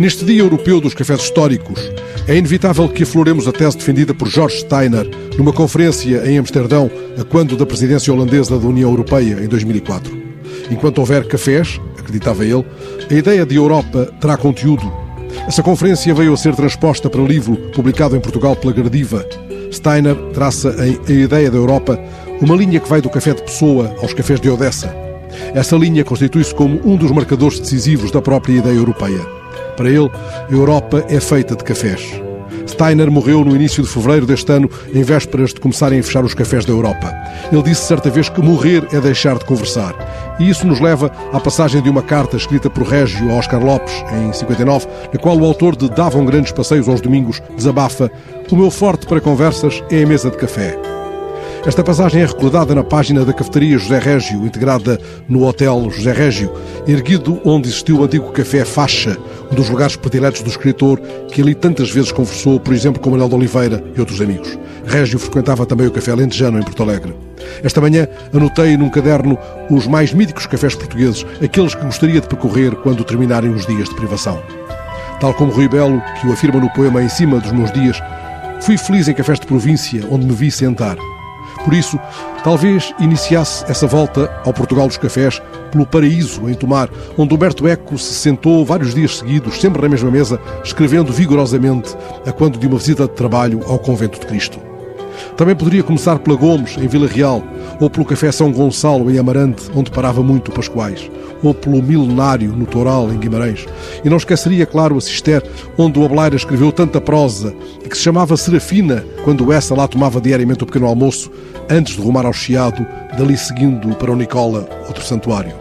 Neste Dia Europeu dos Cafés Históricos, é inevitável que afloremos a tese defendida por George Steiner numa conferência em Amsterdão, a quando da presidência holandesa da União Europeia, em 2004. Enquanto houver cafés, acreditava ele, a ideia de Europa terá conteúdo. Essa conferência veio a ser transposta para livro publicado em Portugal pela Gradiva. Steiner traça em A Ideia da Europa uma linha que vai do café de Pessoa aos cafés de Odessa. Essa linha constitui-se como um dos marcadores decisivos da própria ideia europeia. Para ele, a Europa é feita de cafés. Steiner morreu no início de fevereiro deste ano, em vésperas de começarem a fechar os cafés da Europa. Ele disse certa vez que morrer é deixar de conversar. E isso nos leva à passagem de uma carta escrita por Régio a Oscar Lopes, em 59, na qual o autor de Davam Grandes Passeios aos Domingos desabafa: O meu forte para conversas é a mesa de café. Esta passagem é recordada na página da cafetaria José Régio, integrada no Hotel José Régio, erguido onde existiu o antigo Café Faixa, um dos lugares prediletos do escritor, que ali tantas vezes conversou, por exemplo, com Manuel de Oliveira e outros amigos. Régio frequentava também o Café Lentejano, em Porto Alegre. Esta manhã anotei num caderno os mais míticos cafés portugueses, aqueles que gostaria de percorrer quando terminarem os dias de privação. Tal como Rui Belo, que o afirma no poema Em Cima dos Meus Dias, fui feliz em cafés de província, onde me vi sentar. Por isso, talvez iniciasse essa volta ao Portugal dos Cafés pelo paraíso em Tomar, onde Humberto Eco se sentou vários dias seguidos, sempre na mesma mesa, escrevendo vigorosamente a quando de uma visita de trabalho ao Convento de Cristo. Também poderia começar pela Gomes, em Vila Real, ou pelo Café São Gonçalo, em Amarante, onde parava muito Pascoais, ou pelo Milenário, no Toral, em Guimarães. E não esqueceria, claro, a Cister, onde o Abeleira escreveu tanta prosa, e que se chamava Serafina, quando essa lá tomava diariamente o pequeno almoço, antes de rumar ao Chiado, dali seguindo para o Nicola, outro santuário.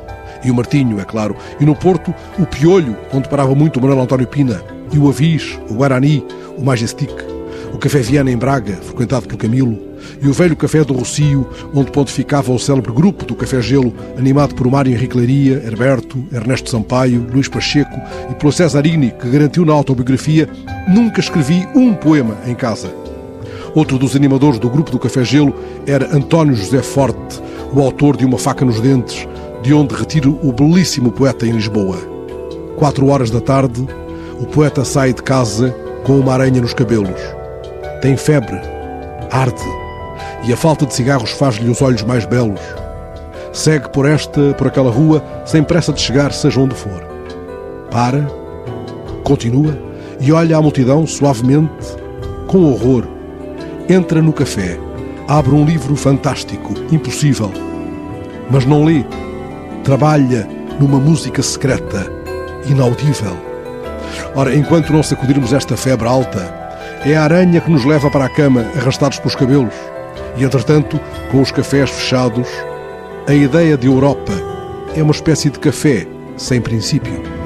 E o Martinho, é claro. E no Porto, o Piolho, onde parava muito o Manuel António Pina. E o Avis, o Guarani, o Majestic. O Café Viana em Braga, frequentado por Camilo. E o velho Café do Rocio, onde pontificava o célebre grupo do Café Gelo, animado por Mário Henrique Leiria, Herberto, Ernesto Sampaio, Luís Pacheco e pelo Cesarini, que garantiu na autobiografia Nunca escrevi um poema em casa. Outro dos animadores do grupo do Café Gelo era António José Forte, o autor de Uma Faca nos Dentes, de onde retiro o belíssimo poeta em Lisboa. Quatro horas da tarde, o poeta sai de casa com uma aranha nos cabelos. Tem febre, arde, e a falta de cigarros faz-lhe os olhos mais belos. Segue por esta, por aquela rua, sem pressa de chegar, seja onde for. Para, continua e olha a multidão suavemente, com horror entra no café, abre um livro fantástico, impossível, mas não lê. Trabalha numa música secreta, inaudível. Ora, enquanto não sacudirmos esta febre alta, é a aranha que nos leva para a cama, arrastados pelos cabelos. E, entretanto, com os cafés fechados, a ideia de Europa é uma espécie de café sem princípio.